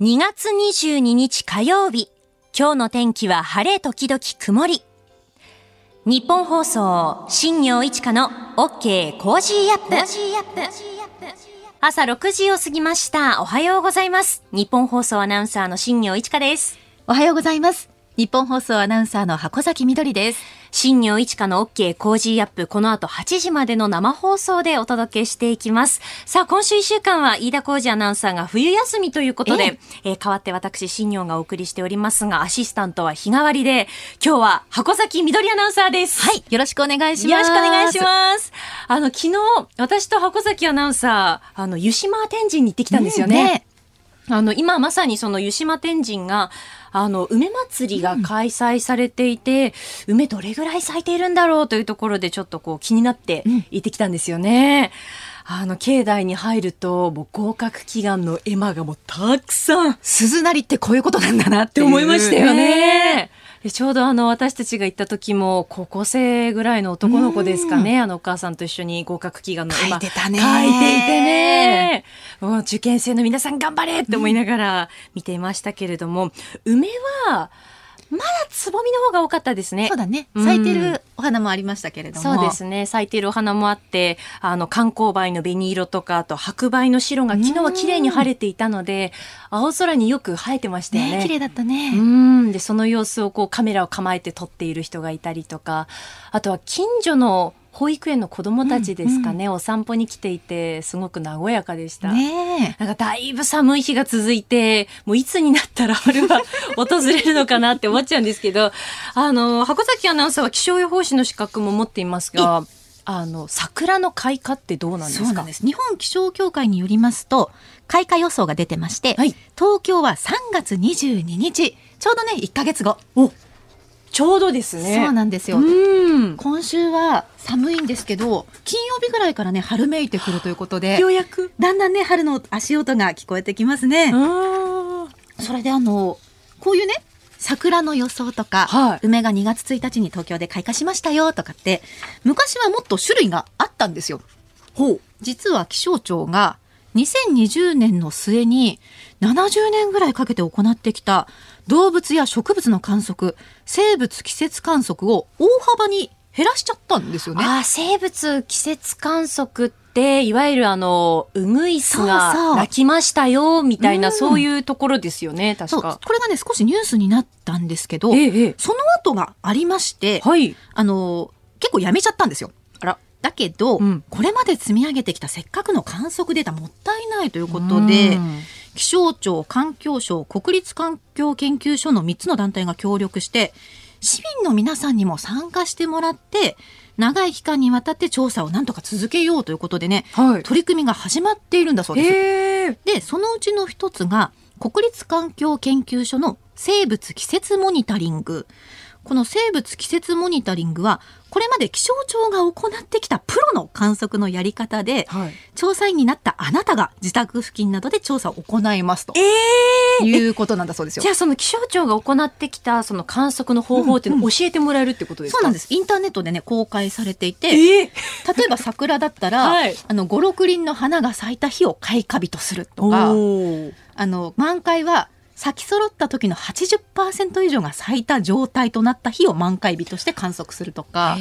2月22日火曜日。今日の天気は晴れ時々曇り。ニッポン放送、新行市佳の OK Cozy Up。朝6時を過ぎました。おはようございます。ニッポン放送アナウンサーの新行市佳です。おはようございます。ニッポン放送アナウンサーの箱崎みどりです。新行市佳の OK Cozy Up、この後8時までの生放送でお届けしていきます。さあ、今週1週間は飯田浩二アナウンサーが冬休みということで、えー代わって私、新業がお送りしておりますが、アシスタントは日替わりで、今日は箱崎みどりアナウンサーです。はい。よろしくお願いします。よろしくお願いします。あの、昨日、私と箱崎アナウンサー、あの、湯島天神に行ってきたんですよね。ねあの、今まさにその湯島天神が、あの、梅祭りが開催されていて、梅どれぐらい咲いているんだろうというところでちょっとこう気になって行ってきたんですよね。あの、境内に入ると、もう合格祈願の絵馬がもうたくさんっ鈴なりってこういうことなんだなって思いましたよね。でちょうどあの私たちが行った時も高校生ぐらいの男の子ですかね、あのお母さんと一緒に合格祈願の書いてたね。書いていてね。もう受験生の皆さん頑張れって思いながら見ていましたけれども、梅はまだつぼみの方が多かったですね。そうだね。うん咲いてるお花もありましたけれども。そうですね。咲いているお花もあって、あの、観光梅の紅色とか、あと白梅の白が昨日は綺麗に晴れていたので、青空によく生えてましたよね。ね綺麗だったうね。ん。で、その様子をこうカメラを構えて撮っている人がいたりとか、あとは近所の保育園の子供たちですかね、お散歩に来ていて、すごく和やかでした。ねなんかだいぶ寒い日が続いて、もういつになったら春は 訪れるのかなって思っちゃうんですけど、あの、箱崎アナウンサーは気象予報士の資格も持っていますが、あの、桜の開花ってどうなんですか？日本気象協会によりますと、開花予想が出てまして、はい東京は3月22日、ちょうどね、1ヶ月後。おちょうどですね。そうなんですよ。うん。今週は寒いんですけど、金曜日ぐらいからね、春めいてくるということでよ、うやく。だんだんね、春の足音が聞こえてきますね。あそれであの、こういうね、桜の予想とか、はい梅が2月1日に東京で開花しましたよとかって、昔はもっと種類があったんですよ。ほう。実は気象庁が2020年の末に70年ぐらいかけて行ってきた動物や植物の観測、生物季節観測を大幅に減らしちゃったんですよね。あー生物季節観測って、いわゆるあの、ウグイスが鳴きましたよ、みたいな、うんそういうところですよね、確か。これがね、少しニュースになったんですけど、ええ、ええ。その後がありまして、はい。あの、結構やめちゃったんですよ。あら。だけど、うんこれまで積み上げてきたせっかくの観測データもったいないということで、うん気象庁、環境省、国立環境研究所の3つの団体が協力して、市民の皆さんにも参加してもらって、長い期間にわたって調査をなんとか続けようということでね、はい。取り組みが始まっているんだそうです。で、そのうちの一つが、国立環境研究所の生物季節モニタリング。この生物季節モニタリングは、これまで気象庁が行ってきた観測のやり方で、はい。調査員になったあなたが自宅付近などで調査を行いますとええいうことなんだそうですよ。じ。ゃあその気象庁が行ってきたその観測の方法っていうのを教えてもらえるってことですか、そうなんです。インターネットでね、公開されていて、ええ例えば桜だったら、はい。あの、五六輪の花が咲いた日を開花日とするとか、あの、満開は咲き揃った時の80%以上が咲いた状態となった日を満開日として観測するとか、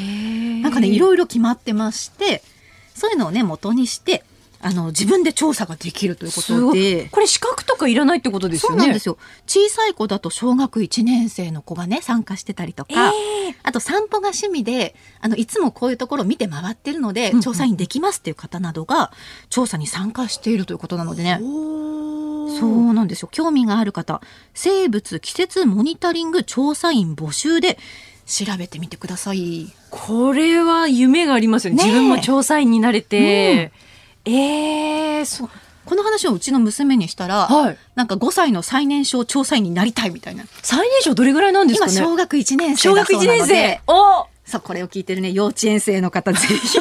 なんかね、いろいろ決まってまして、そういうのをね、元にして、あの、自分で調査ができるということで、これ資格とかいらないってことですよねそうなんですよ。小さい子だと小学1年生の子がね、参加してたりとか、ええあと散歩が趣味で、あの、いつもこういうところを見て回ってるので、うんうん調査員できますっていう方などが、調査に参加しているということなのでね。そうなんですよ。興味がある方、生物季節モニタリング調査員募集で調べてみてください。これは夢がありますよね。ねえ。自分も調査員になれて、ええそうこの話をうちの娘にしたら、はい。なんか5歳の最年少調査員になりたいみたいな。最年少どれぐらいなんですか今、ね小学1年生小学1だそうなので。年生。お！そう、これを聞いてるね、幼稚園生の方、ぜひ。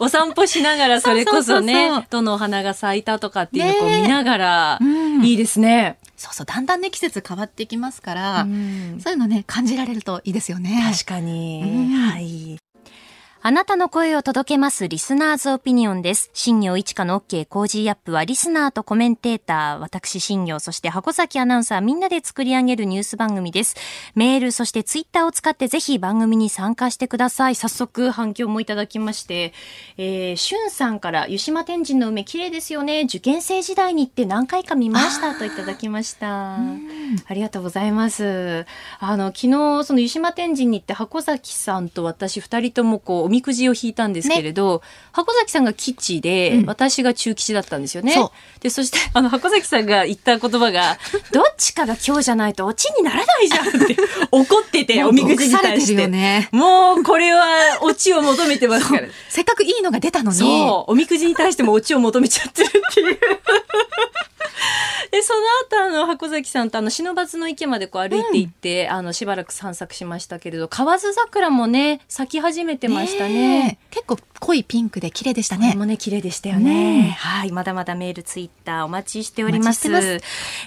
お散歩しながらそれこそねどのお花が咲いたとかっていうのを見ながら、うん。いいですね、そうそう、だんだんね、季節変わってきますから、うん。そういうのね、感じられるといいですよね。確かに、うん。はいあなたの声を届けます Listener's Opinion です。新業一華の OK コージーアップはリスナーとコメンテーター、私新行、そして箱崎アナウンサーみんなで作り上げるニュース番組です。メール、そしてツイッターを使ってぜひ番組に参加してください。早速反響もいただきまして、えー、しゅんさんから湯島天神の梅綺麗ですよね。受験生時代に行って何回か見ましたといただきました。ありがとうございます。あの、昨日その湯島天神に行って箱崎さんと私二人ともこうみくじを引いたんですけれど、ね、箱崎さんが吉で、うん、私が中吉だったんですよね。そで、そして、あの、箱崎さんが言った言葉が、どっちかが今日じゃないとオチにならないじゃんって 怒ってて、おみくじに対して。ね、もう、これはオチを求めてますから。せっかくいいのが出たのに。そう、おみくじに対してもオチを求めちゃってるっていう。でその後あの箱崎さんとあの不忍池までこう歩いていって、うん、あのしばらく散策しましたけれど河津桜もね咲き始めてましたね。結構濃いピンクで綺麗でしたね。もね綺麗でしたよね、はい。まだまだメールツイッターお待ちしております。ます。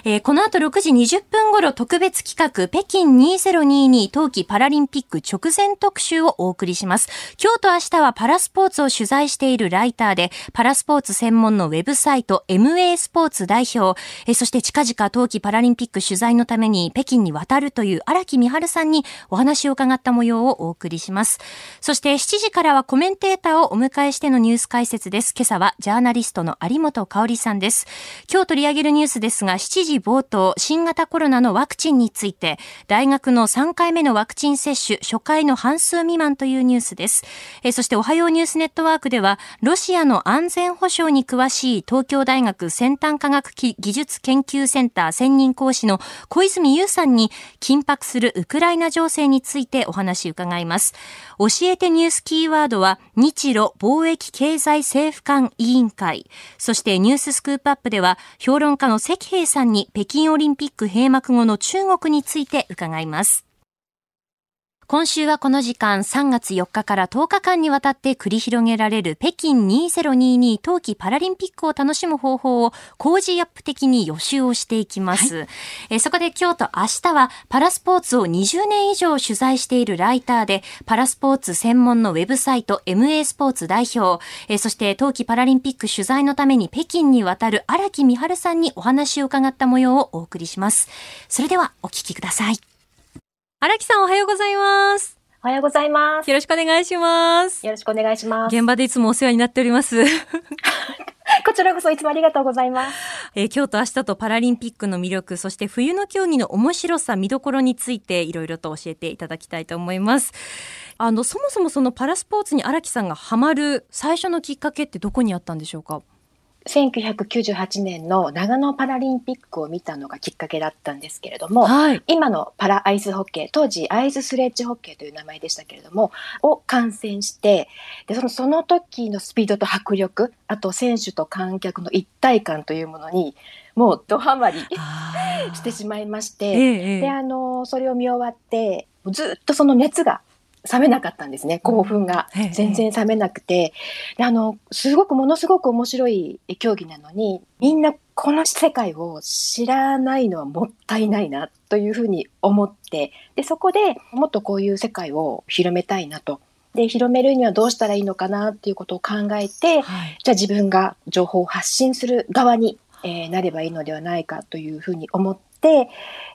えー、この後6時20分頃特別企画北京2022冬季パラリンピック直前特集をお送りします。今日と明日はパラスポーツを取材しているライターでパラスポーツ専門のウェブサイト MA スポーツ代表。えそして近々冬季パラリンピック取材のために北京に渡るという荒木美春さんにお話を伺った模様をお送りします。そして7時からはコメンテーターをお迎えしてのニュース解説です。今朝はジャーナリストの有本香里さんです。今日取り上げるニュースですが、7時冒頭、新型コロナのワクチンについて、大学の3回目のワクチン接種、初回の半数未満というニュースです。えそして、おはようニュースネットワークでは、ロシアの安全保障に詳しい東京大学先端科学技術研究センター専任講師の小泉優さんに緊迫するウクライナ情勢についてお話伺います。教えてニュースキーワードは日露貿易経済政府間委員会。そしてニューススクープアップでは評論家の関平さんに北京オリンピック閉幕後の中国について伺います。今週はこの時間3月4日から10日間にわたって繰り広げられる北京2022冬季パラリンピックを楽しむ方法を工事アップ的に予習をしていきます、はい、えそこで今日と明日はパラスポーツを20年以上取材しているライターでパラスポーツ専門のウェブサイト MA スポーツ代表。えそして冬季パラリンピック取材のために北京に渡る荒木美春さんにお話を伺った模様をお送りします。それではお聞きください荒木さんおはようございます。おはようございます。よろしくお願いします。よろしくお願いします。現場でいつもお世話になっております。こちらこそいつもありがとうございます。えー、今日と明日とパラリンピックの魅力、そして冬の競技の面白さ、見どころについていろいろと教えていただきたいと思います。あの、そもそもそのパラスポーツに荒木さんがハマる最初のきっかけってどこにあったんでしょうか？1998年の長野パラリンピックを見たのがきっかけだったんですけれども、はい、今のパラアイスホッケー当時アイススレッジホッケーという名前でしたけれどもを観戦してでそのその時のスピードと迫力あと選手と観客の一体感というものにもうドハマりしてしまいまして、ええ、であのそれを見終わってずっとその熱が冷めなかったんですね。興奮が。全然冷めなくて。であのすごくものすごく面白い競技なのにみんなこの世界を知らないのはもったいないなというふうに思ってでそこでもっとこういう世界を広めたいなと。で広めるにはどうしたらいいのかなっていうことを考えて、はい、じゃあ自分が情報を発信する側に、えー、なればいいのではないかというふうに思って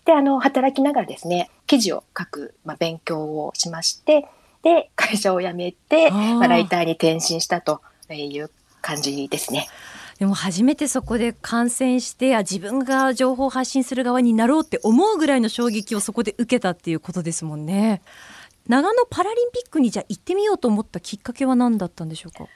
であの働きながらですね記事を書く、まあ、勉強をしましてで会社を辞めてまあ、ライターに転身したという感じですね。でも初めてそこで感染して自分が情報を発信する側になろうって思うぐらいの衝撃をそこで受けたっていうことですもんね。長野パラリンピックにじゃあ行ってみようと思ったきっかけは何だったんでしょうか？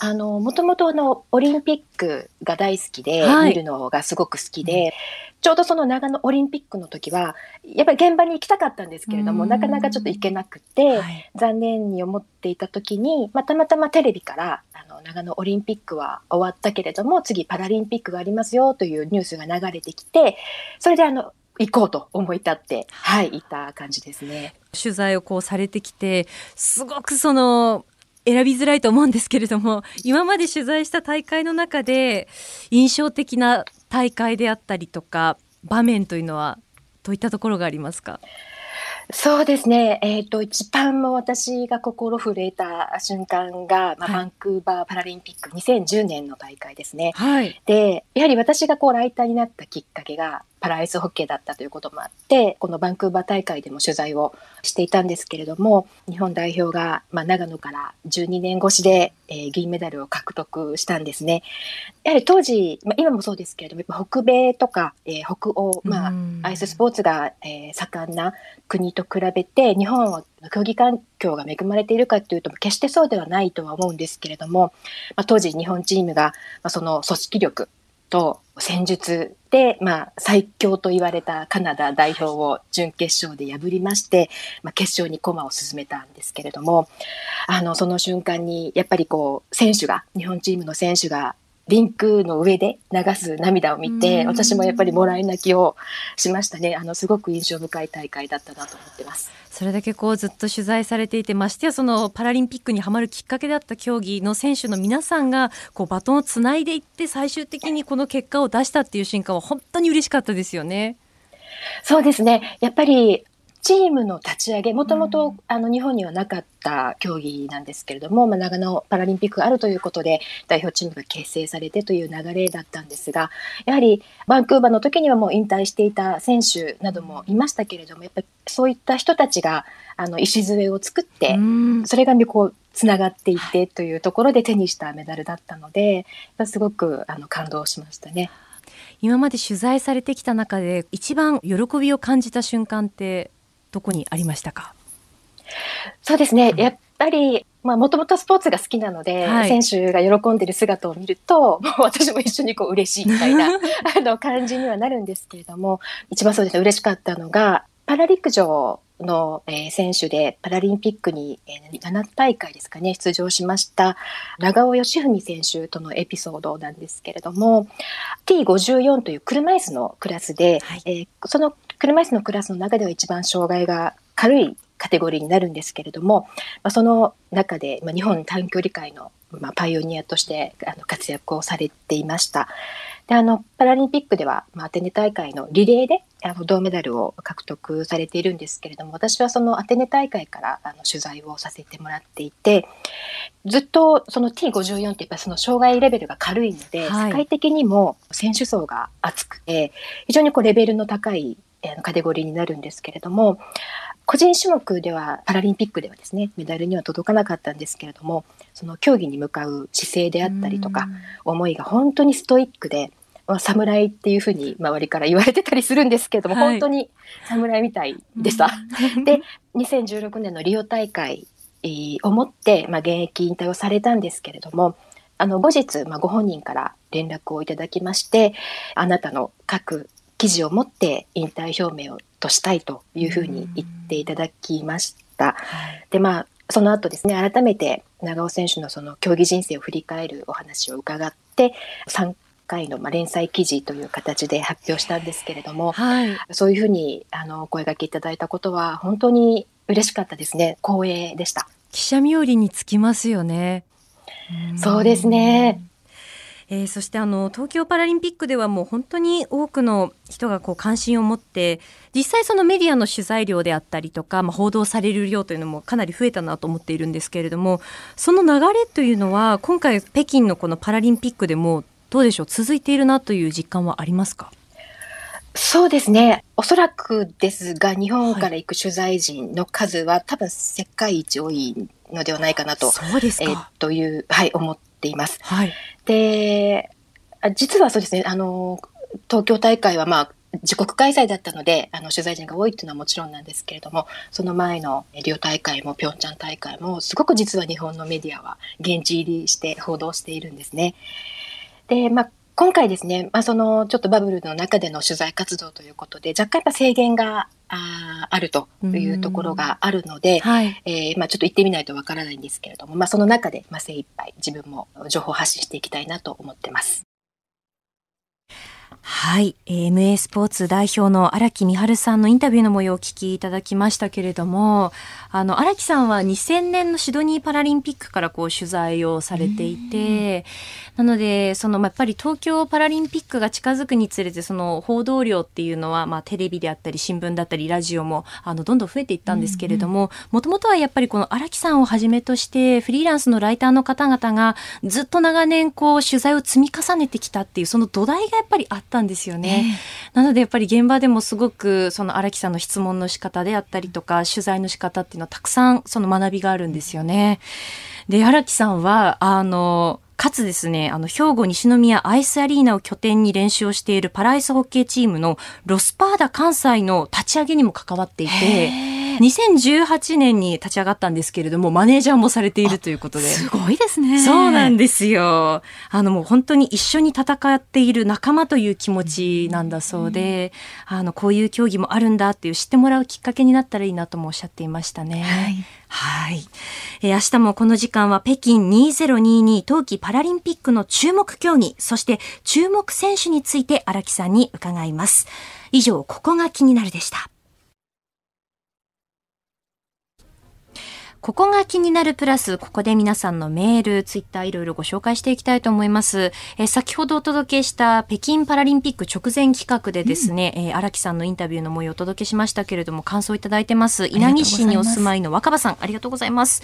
あの、もともとあの、オリンピックが大好きで、はい、見るのがすごく好きで、ちょうどその長野オリンピックの時は、やっぱり現場に行きたかったんですけれども、なかなかちょっと行けなくて、はい、残念に思っていた時に、まあ、たまたまテレビから、あの、長野オリンピックは終わったけれども、次パラリンピックがありますよというニュースが流れてきて、それであの、行こうと思い立って、はい、行った感じですね。取材をこうされてきて、すごくその、選びづらいと思うんですけれども今まで取材した大会の中で印象的な大会であったりとか場面というのはどういったところがありますか？そうですね。えっ、ー、と、一番も私が心震えた瞬間が、まあ、はい、バンクーバーパラリンピック2010年の大会ですね。はい。で、やはり私がこうライターになったきっかけが、パラアイスホッケーだったということもあってこのバンクーバー大会でも取材をしていたんですけれども日本代表が、まあ、長野から12年越しで、えー、銀メダルを獲得したんですね。やはり当時、まあ、今もそうですけれども北米とか、えー、北欧、まあ、アイススポーツが、えー、盛んな国と比べて日本は競技環境が恵まれているかというと決してそうではないとは思うんですけれども、まあ、当時日本チームが、まあ、その組織力と戦術で、まあ、最強と言われたカナダ代表を準決勝で破りまして、まあ、決勝に駒を進めたんですけれどもあのその瞬間にやっぱりこう選手が日本チームの選手がリンクの上で流す涙を見て、私もやっぱりもらい泣きをしましたね。あの、すごく印象深い大会だったなと思ってます。それだけこうずっと取材されていて、ましてやそのパラリンピックにはまるきっかけだった競技の選手の皆さんが、こうバトンをつないでいって、最終的にこの結果を出したっていう瞬間は本当に嬉しかったですよね。そうですね。やっぱりチームの立ち上げ、もともとあの日本にはなかった競技なんですけれども、まあ、長野パラリンピックがあるということで、代表チームが結成されてという流れだったんですが、やはりバンクーバーの時にはもう引退していた選手などもいましたけれども、やっぱりそういった人たちがあの礎を作って、それがこうつながっていってというところで手にしたメダルだったので、すごくあの感動しましたね。今まで取材されてきた中で一番喜びを感じた瞬間ってどこにありましたか？そうですね、やっぱりもともとスポーツが好きなので、はい、選手が喜んでる姿を見ると、も う私も一緒にこう嬉しいみたいな あの感じにはなるんですけれども、一番そうですね、嬉しかったのが、パラ陸上の、えー、選手でパラリンピックに、えー、7大会ですかね出場しました長尾義文選手とのエピソードなんですけれども T54 という車椅子のクラスで、はい、えー、その車椅子のクラスの中では一番障害が軽いカテゴリーになるんですけれども、まあ、その中で、まあ、日本短距離界の、まあ、パイオニアとしてあの活躍をされていました。であのパラリンピックでは、まあ、アテネ大会のリレーであの銅メダルを獲得されているんですけれども私はそのアテネ大会からあの取材をさせてもらっていてずっとその T54 ってやっぱその障害レベルが軽いので、はい、世界的にも選手層が厚くて非常にこうレベルの高いカテゴリーになるんですけれども個人種目ではパラリンピックではですねメダルには届かなかったんですけれどもその競技に向かう姿勢であったりとか思いが本当にストイックで侍っていうふうに周りから言われてたりするんですけれども、はい、本当に侍みたいでした。で2016年のリオ大会をもって、まあ、現役引退をされたんですけれどもあの後日、まあ、ご本人から連絡をいただきましてあなたの各記事を持って引退表明をとしたいというふうに言っていただきました。でまあその後ですね改めて長尾選手のその競技人生を振り返るお話を伺って3回のまあ連載記事という形で発表したんですけれども、はい、そういうふうにあのお声がけいただいたことは本当に嬉しかったですね。光栄でした。記者冥利につきますよね。そうですねえー、そしてあの東京パラリンピックではもう本当に多くの人がこう関心を持って実際そのメディアの取材量であったりとか、まあ、報道される量というのもかなり増えたなと思っているんですけれどもその流れというのは今回北京のこのパラリンピックでもどうでしょう続いているなという実感はありますか？そうですね。おそらくですが、日本から行く取材陣の数は、はい、多分世界一多いのではないかなと、そうですか、えー、という、はい、思っています。はい、で、実はそうですね、あの、東京大会はまあ、自国開催だったのであの取材陣が多いっていうのはもちろんなんですけれどもその前のリオ大会もピョンチャン大会もすごく実は日本のメディアは現地入りして報道しているんですね。で、まあ、今回ですね、まあ、そのちょっとバブルの中での取材活動ということで若干やっぱ制限がああるというところがあるので、はい、えー、まあ、ちょっと行ってみないとわからないんですけれども、まあ、その中で、まあ、精一杯自分も情報発信していきたいなと思ってます。はい、MA スポーツ代表の荒木美春さんのインタビューの模様をお聞きいただきましたけれども、あの荒木さんは2000年のシドニーパラリンピックからこう取材をされていて、なのでそのやっぱり東京パラリンピックが近づくにつれてその報道量っていうのはまあテレビであったり新聞だったりラジオもあのどんどん増えていったんですけれども、もともとはやっぱりこの荒木さんをはじめとしてフリーランスのライターの方々がずっと長年こう取材を積み重ねてきたっていうその土台がやっぱりあったんですよね。えー、なのでやっぱり現場でもすごくその荒木さんの質問の仕方であったりとか取材の仕方っていうのはたくさんその学びがあるんですよね。で荒木さんはあのかつですね、あの、兵庫西宮アイスアリーナを拠点に練習をしているパラアイスホッケーチームのロスパーダ関西の立ち上げにも関わっていて、2018年に立ち上がったんですけれども、マネージャーもされているということで。すごいですね。そうなんですよ。あのもう本当に一緒に戦っている仲間という気持ちなんだそうで、あの、こういう競技もあるんだっていう知ってもらうきっかけになったらいいなともおっしゃっていましたね。はい。はい。えー、明日もこの時間は北京2022冬季パラリンピックの注目競技、そして注目選手について荒木さんに伺います。以上、ここが気になるでした。ここが気になるプラス、ここで皆さんのメール、ツイッターいろいろご紹介していきたいと思います。え先ほどお届けした北京パラリンピック直前企画でですね、うん、え荒木さんのインタビューの模様をお届けしましたけれども、感想いただいてます。稲城市にお住まいの若葉さん、ありがとうございます。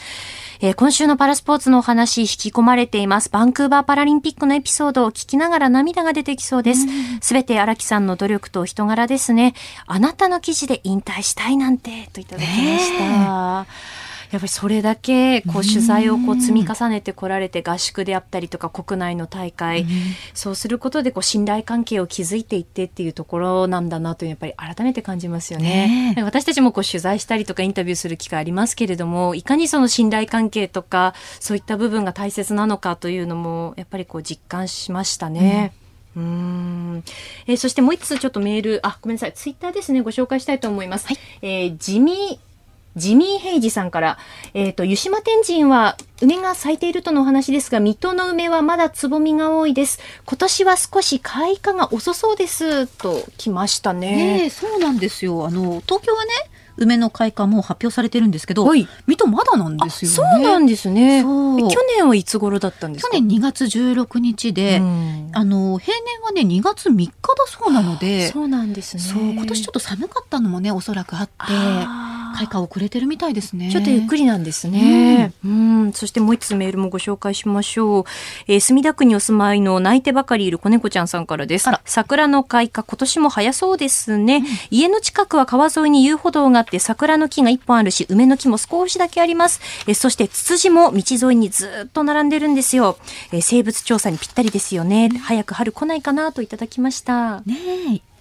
えー、今週のパラスポーツのお話、引き込まれています。バンクーバーパラリンピックのエピソードを聞きながら涙が出てきそうです。すべて荒木さんの努力と人柄ですね。あなたの記事で引退したいなんて、といただきました。やっぱりそれだけこう取材をこう積み重ねてこられて合宿であったりとか国内の大会、そうすることでこう信頼関係を築いていってっていうところなんだなとやっぱり改めて感じますよね。ね私たちもこう取材したりとかインタビューする機会ありますけれどもいかにその信頼関係とかそういった部分が大切なのかというのもやっぱりこう実感しましたね。うん。うん。えー、そしてもう一つちょっとメール、あ、ごめんなさい、ツイッターですね、ご紹介したいと思います。はい、えー、地味ジミー・ヘイジさんから、えっ、ー、と、湯島天神は梅が咲いているとのお話ですが、水戸の梅はまだつぼみが多いです。今年は少し開花が遅そうです。と来ましたね。ねそうなんですよ。あの、東京はね、梅の開花も発表されてるんですけど、はい、水戸まだなんですよね。そうなんですね。去年はいつ頃だったんですか？去年2月16日で、あの平年はね2月3日だそうなので、そうなんですね。そう今年ちょっと寒かったのもねおそらくあって。開花遅れてるみたいですね。ちょっとゆっくりなんですね。うん、うんそしてもう一つメールもご紹介しましょう。えー、墨田区にお住まいの泣いてばかりいる子猫ちゃんさんからです。桜の開花、今年も早そうですね、うん、家の近くは川沿いに遊歩道があって、桜の木が一本あるし、梅の木も少しだけあります。えー、そしてツツジも道沿いにずっと並んでるんですよ。えー、生物調査にぴったりですよね。早く春来ないかなといただきました。ねえ。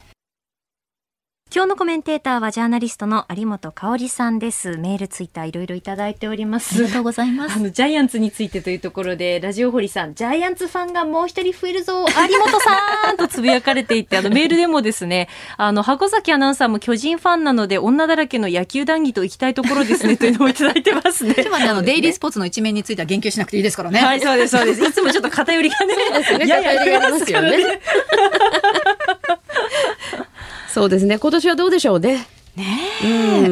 今日のコメンテーターはジャーナリストの有本香里さんです。メール、ツイッターいろいろいただいております。ありがとうございます。あの、ジャイアンツについてというところで、ラジオ堀さん、ジャイアンツファンがもう一人増えるぞ、有本さんとつぶやかれていて、あの、メールでもですね、あの、箱崎アナウンサーも巨人ファンなので、女だらけの野球談義と行きたいところですね、というのをいただいてますね。今ね、あの、デイリースポーツの一面については言及しなくていいですからね。はい、そうです、そうです。いつもちょっと偏りがね、ややありますよね。そうですね。今年はどうでしょうね。ねえ、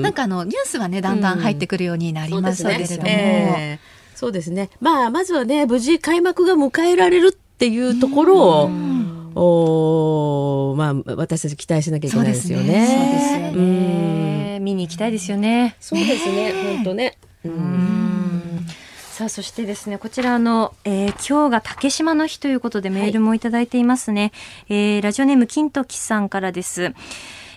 なんかあのニュースはねだんだん入ってくるようになりましたけれども、ねそうですね。まあまずはね無事開幕が迎えられるっていうところを、おまあ私たち期待しなきゃいけないですよね。そうですよね。見に行きたいですよね。そうですね。本当ね。うんさあそしてですねこちらの、えー、今日が竹島の日ということでメールもいただいていますね、はい、えー、ラジオネーム金時さんからです。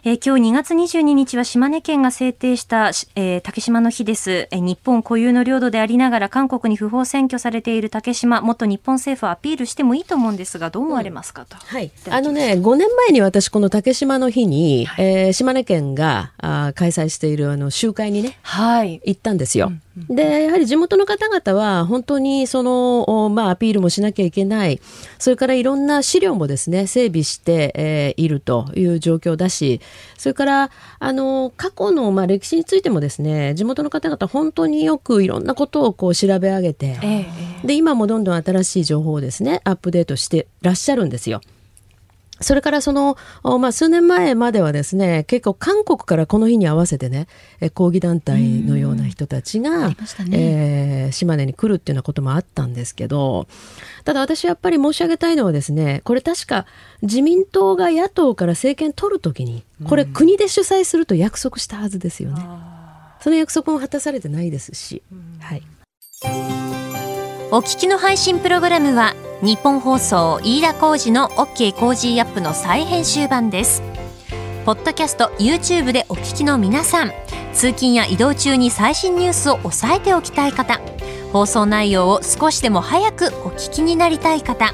えー、今日2月22日は島根県が制定した、えー、竹島の日です、えー、日本固有の領土でありながら韓国に不法占拠されている竹島、もっと日本政府はアピールしてもいいと思うんですが、どう思われますかと。うん、はい。あのね、5年前に私、この竹島の日に、はい、えー、島根県があ開催しているあの集会にね、はい、行ったんですよ。うんで、やはり地元の方々は本当にその、まあ、アピールもしなきゃいけない、それからいろんな資料もですね、整備して、えー、いるという状況だし、それから、あの、過去の、まあ、歴史についてもですね、地元の方々本当によくいろんなことをこう調べ上げて、えー、で、今もどんどん新しい情報をですね、アップデートしてらっしゃるんですよ。それからその、まあ、数年前まではですね、結構韓国からこの日に合わせてね、抗議団体のような人たちが、ね。えー、島根に来るっていうようなこともあったんですけど、ただ私やっぱり申し上げたいのはですね、これ確か自民党が野党から政権取るときに、これ国で主催すると約束したはずですよね。その約束も果たされてないですし、はい。お聞きの配信プログラムは日本放送飯田浩司の OK コージーアップの再編集版です。ポッドキャスト YouTube でお聞きの皆さん通勤や移動中に最新ニュースを押さえておきたい方放送内容を少しでも早くお聞きになりたい方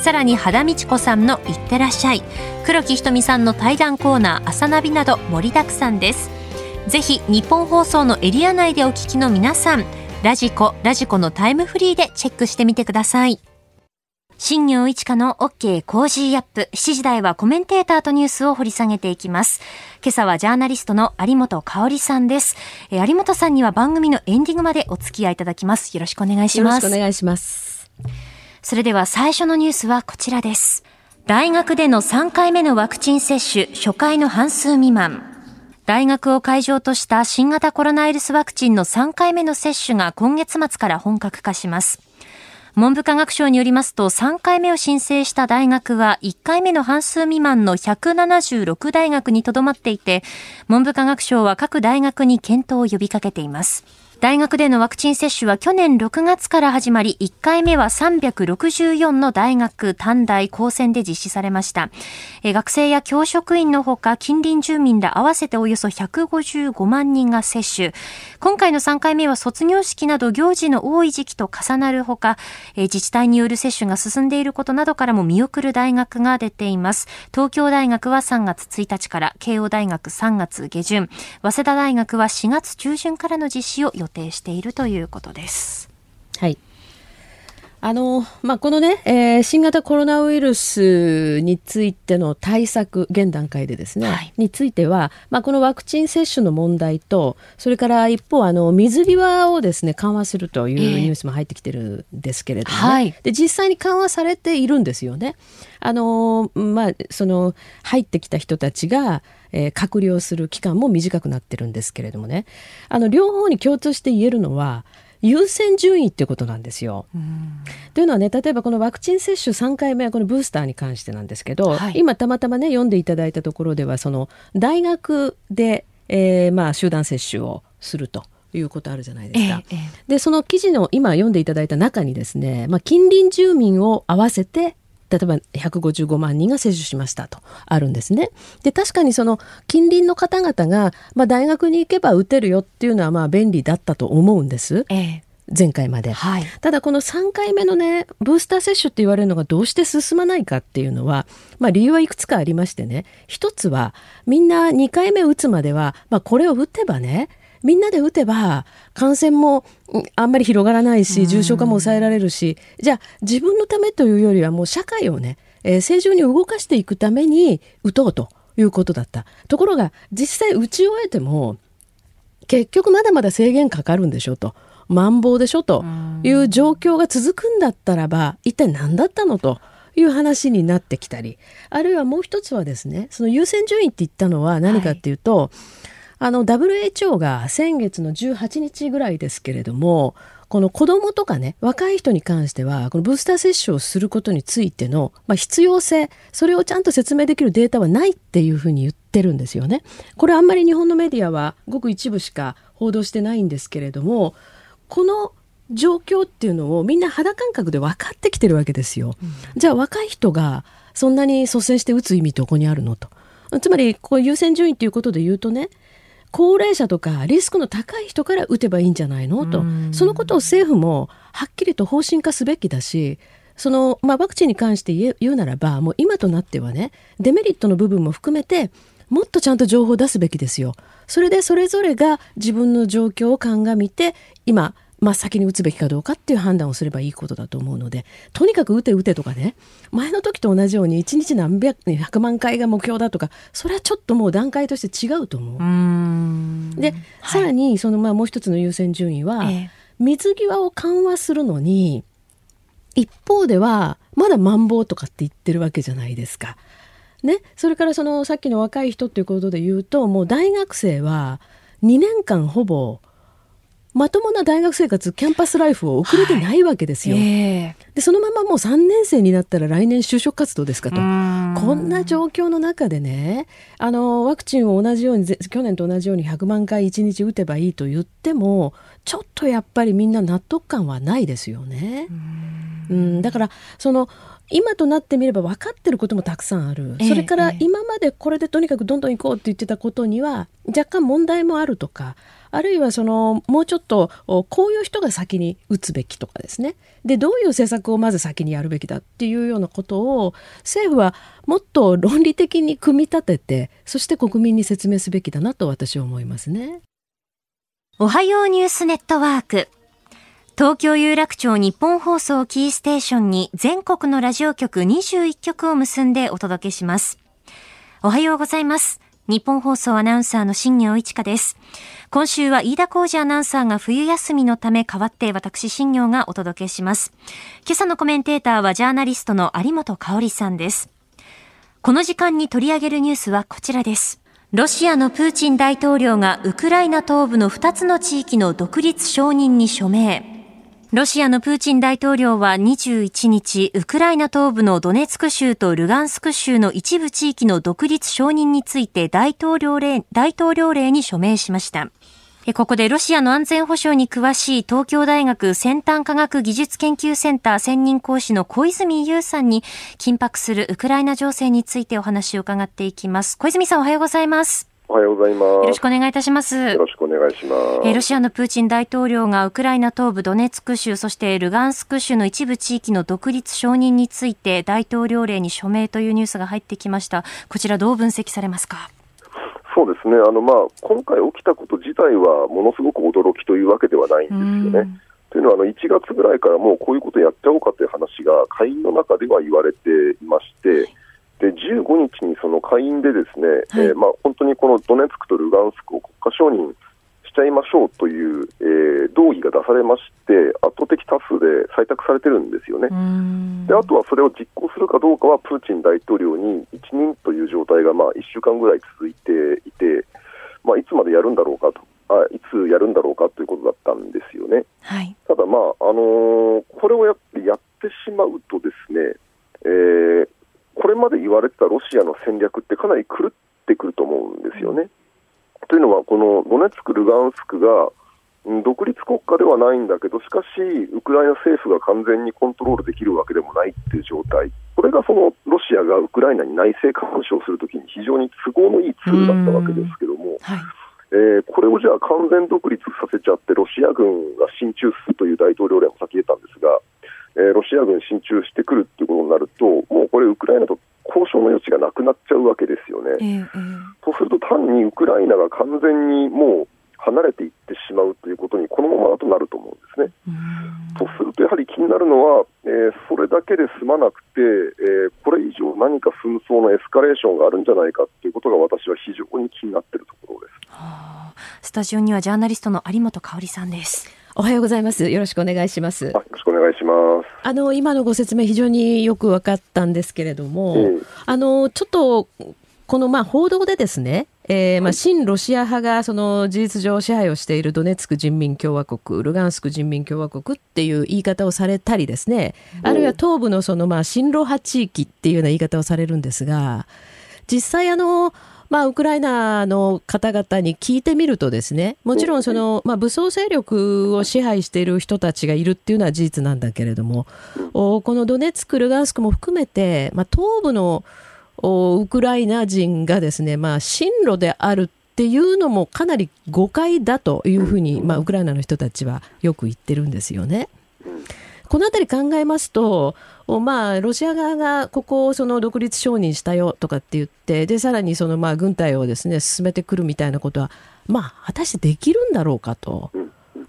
さらに肌道子さんの「いってらっしゃい」黒木ひとみさんの対談コーナー「朝ナビ」など盛りだくさんですぜひニッポン放送のエリア内でお聞きの皆さん radiko radiko のタイムフリーでチェックしてみてください新業一華の OK コージーアップ。7時台はコメンテーターとニュースを掘り下げていきます。今朝はジャーナリストの有本香里さんです。え有本さんには番組のエンディングまでお付き合いいただきます。よろしくお願いします。よろしくお願いします。それでは最初のニュースはこちらです。大学での3回目のワクチン接種、初回の半数未満。大学を会場とした新型コロナウイルスワクチンの3回目の接種が今月末から本格化します。文部科学省によりますと3回目を申請した大学は1回目の半数未満の176大学にとどまっていて文部科学省は各大学に検討を呼びかけています。大学でのワクチン接種は去年6月から始まり、1回目は364の大学、短大、高専で実施されました。え学生や教職員のほか、近隣住民ら合わせておよそ155万人が接種。今回の3回目は卒業式など行事の多い時期と重なるほか、え自治体による接種が進んでいることなどからも見送る大学が出ています。東京大学は3月1日から、慶応大学3月下旬、早稲田大学は4月中旬からの実施を予定しているということです。はい。あの、まあ、このね、えー、新型コロナウイルスについての対策、現段階でですね、はい、については、まあ、このワクチン接種の問題と、それから一方、あの、水際をですね、緩和するというニュースも入ってきてるんですけれども、ね。えーはい、で、実際に緩和されているんですよね。あの、まあ、その、入ってきた人たちが、えー、隔離をする期間も短くなってるんですけれどもね。あの両方に共通して言えるのは優先順位ってことなんですよ。というのはね例えばこのワクチン接種3回目はこのブースターに関してなんですけど、はい、今たまたまね読んでいただいたところではその大学で、えー、まあ集団接種をすると。いうことあるじゃないですか。ええ、でその記事の今読んでいただいた中にですね、まあ、近隣住民を合わせて例えば155万人が接種しましたとあるんですね。で確かにその近隣の方々が、まあ、大学に行けば打てるよっていうのはまあ便利だったと思うんです。ええ前回まで、はい、ただこの3回目のねブースター接種って言われるのがどうして進まないかっていうのは、まあ、理由はいくつかありましてね一つはみんな2回目打つまでは、まあ、これを打てばねみんなで打てば感染もあんまり広がらないし重症化も抑えられるしじゃあ自分のためというよりはもう社会をね、えー、正常に動かしていくために打とうということだった。ところが実際打ち終えても結局まだまだ制限かかるんでしょと。マンボウでしょという状況が続くんだったらば一体何だったのという話になってきたり。あるいはもう一つはですねその優先順位って言ったのは何かっていうと、はいあの WHO が先月の18日ぐらいですけれどもこの子どもとかね若い人に関してはこのブースター接種をすることについての、まあ、必要性それをちゃんと説明できるデータはないっていうふうに言ってるんですよね。これあんまり日本のメディアはごく一部しか報道してないんですけれどもこの状況っていうのをみんな肌感覚で分かってきてるわけですよ。うん、じゃあ若い人がそんなに率先して打つ意味どこにあるのと。つまりこう優先順位っていうことで言うとね高齢者とかリスクの高い人から打てばいいんじゃないの？と。そのことを政府もはっきりと方針化すべきだしその、まあ、ワクチンに関して言うならば、もう今となってはね、デメリットの部分も含めて、もっとちゃんと情報を出すべきですよ。それでそれぞれが自分の状況を鑑みて、今、真っ先に打つべきかどうかっていう判断をすればいいことだと思うので、とにかく打て打てとかね、前の時と同じように1日何百、100万回が目標だとか、それはちょっともう段階として違うと思う。うで、はい、さらにそのまあもう一つの優先順位は、えー、水際を緩和するのに、一方ではまだマンボウとかって言ってるわけじゃないですか。ね、それからそのさっきの若い人っていうことで言うともう大学生は2年間ほぼまともな大学生活キャンパスライフを送れてないわけですよ。はい。えー、でそのままもう3年生になったら来年就職活動ですかと。こんな状況の中でねあのワクチンを同じように去年と同じように100万回1日打てばいいと言ってもちょっとやっぱりみんな納得感はないですよね。うん。だからその今となってみれば分かってることもたくさんある、それから今までこれでとにかくどんどん行こうって言ってたことには若干問題もあるとかあるいはそのもうちょっとこういう人が先に打つべきとかですね。でどういう政策をまず先にやるべきだっていうようなことを政府はもっと論理的に組み立ててそして国民に説明すべきだなと私は思いますね。おはようニュースネットワーク東京有楽町日本放送キーステーションに全国のラジオ局21局を結んでお届けします。おはようございます。日本放送アナウンサーの新業一華です。今週は飯田浩二アナウンサーが冬休みのため代わって私新業がお届けします。今朝のコメンテーターはジャーナリストの有本香里さんです。この時間に取り上げるニュースはこちらです。ロシアのプーチン大統領がウクライナ東部の2つの地域の独立承認に署名。ロシアのプーチン大統領は21日、ウクライナ東部のドネツク州とルガンスク州の一部地域の独立承認について大統領令大統領令に署名しました。ここでロシアの安全保障に詳しい東京大学先端科学技術研究センター専任講師の小泉優さんに緊迫するウクライナ情勢についてお話を伺っていきます。小泉さんおはようございます。おはようございます。よろしくお願いいたします。よろしくお願いします。えロシアのプーチン大統領がウクライナ東部ドネツク州、そしてルガンスク州の一部地域の独立承認について大統領令に署名というニュースが入ってきました。こちらどう分析されますか？そうですね。あの、まあ、今回起きたこと自体はものすごく驚きというわけではないんですよね。というのはあの1月ぐらいからもうこういうことやっちゃおうかという話が会員の中では言われていまして、で15日にその下院でですね、はい、えー、まあ、本当にこのドネツクとルガンスクを国家承認しちゃいましょうという、えー、動議が出されまして、圧倒的多数で採択されてるんですよね。であとはそれを実行するかどうかは、プーチン大統領に一任という状態がまあ1週間ぐらい続いていて、まあ、いつまでやるんだろうかと。あいつやるんだろうかということだったんですよね。はい、ただ、まああのー、これをややってしまうとですね、えー、これまで言われてたロシアの戦略ってかなり狂ってくると思うんですよね。というのは、このドネツク、ルガンスクが独立国家ではないんだけど、しかし、ウクライナ政府が完全にコントロールできるわけでもないっていう状態、これがそのロシアがウクライナに内政干渉するときに非常に都合のいいツールだったわけですけども、はい、えー、これをじゃあ完全独立させちゃって、ロシア軍が進駐するという大統領令も先出たんですが、えー、ロシア軍進駐してくるっていうことになると、もうこれ、ウクライナと交渉の余地がなくなっちゃうわけですよね。えー、そうすると、単にウクライナが完全にもう離れていってしまうということに、このままだとなると思うんですね。とすると、やはり気になるのは、えー、それだけで済まなくて、えー、これ以上何か紛争のエスカレーションがあるんじゃないかということが、私は非常に気になっているところです。はあ、スタジオにはジャーナリストの有本香里さんです。おはようございます。よろしくお願いします。よろしくお願いします。あの今のご説明非常によく分かったんですけれども、うん、あのちょっとこのまあ報道でですね、えー、まあ親ロシア派がその事実上支配をしているドネツク人民共和国、ルガンスク人民共和国っていう言い方をされたりですね、あるいは東部のそのまあ親ロ派地域っていうような言い方をされるんですが、実際あのまあ、ウクライナの方々に聞いてみるとですね、もちろんその、まあ、武装勢力を支配している人たちがいるっていうのは事実なんだけれども、このドネツク、ルガンスクも含めて、まあ、東部のウクライナ人がですね、まあ、進路であるっていうのもかなり誤解だというふうに、まあ、ウクライナの人たちはよく言ってるんですよね。このあたり考えますと、まあ、ロシア側がここをその独立承認したよとかって言って、で、さらにそのまあ軍隊をですね、進めてくるみたいなことは、まあ、果たしてできるんだろうかと。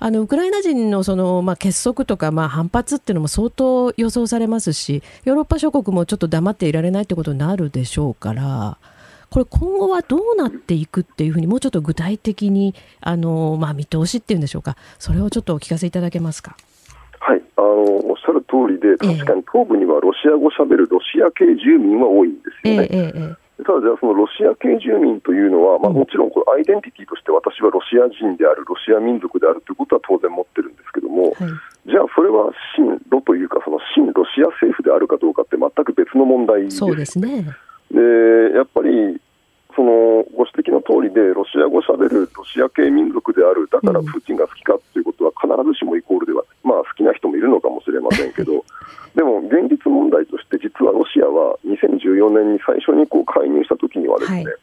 あのウクライナ人のその、まあ、結束とか、まあ、反発っていうのも相当予想されますし、ヨーロッパ諸国もちょっと黙っていられないってことになるでしょうから、これ、今後はどうなっていくっていうふうに、もうちょっと具体的にあの、まあ、見通しっていうんでしょうか、それをちょっとお聞かせいただけますか。はいあのゃる通りで、確かに東部にはロシア語しゃべるロシア系住民は多いんですよね。えーえーただ、じゃあそのロシア系住民というのは、まあ、もちろんこれアイデンティティとして私はロシア人である、ロシア民族であるということは当然持ってるんですけども、はい、じゃあそれは親ロというか、その親ロシア政府であるかどうかって全く別の問題です。そうですね。でやっぱりそのご指摘の通りで、ロシア語をしゃべるロシア系民族である、だからプーチンが好きかということは、必ずしもイコールでは、まあ、好きな人もいるのかもしれませんけど、でも現実問題として、実はロシアは2014年に最初にこう介入したときにはですね、はい、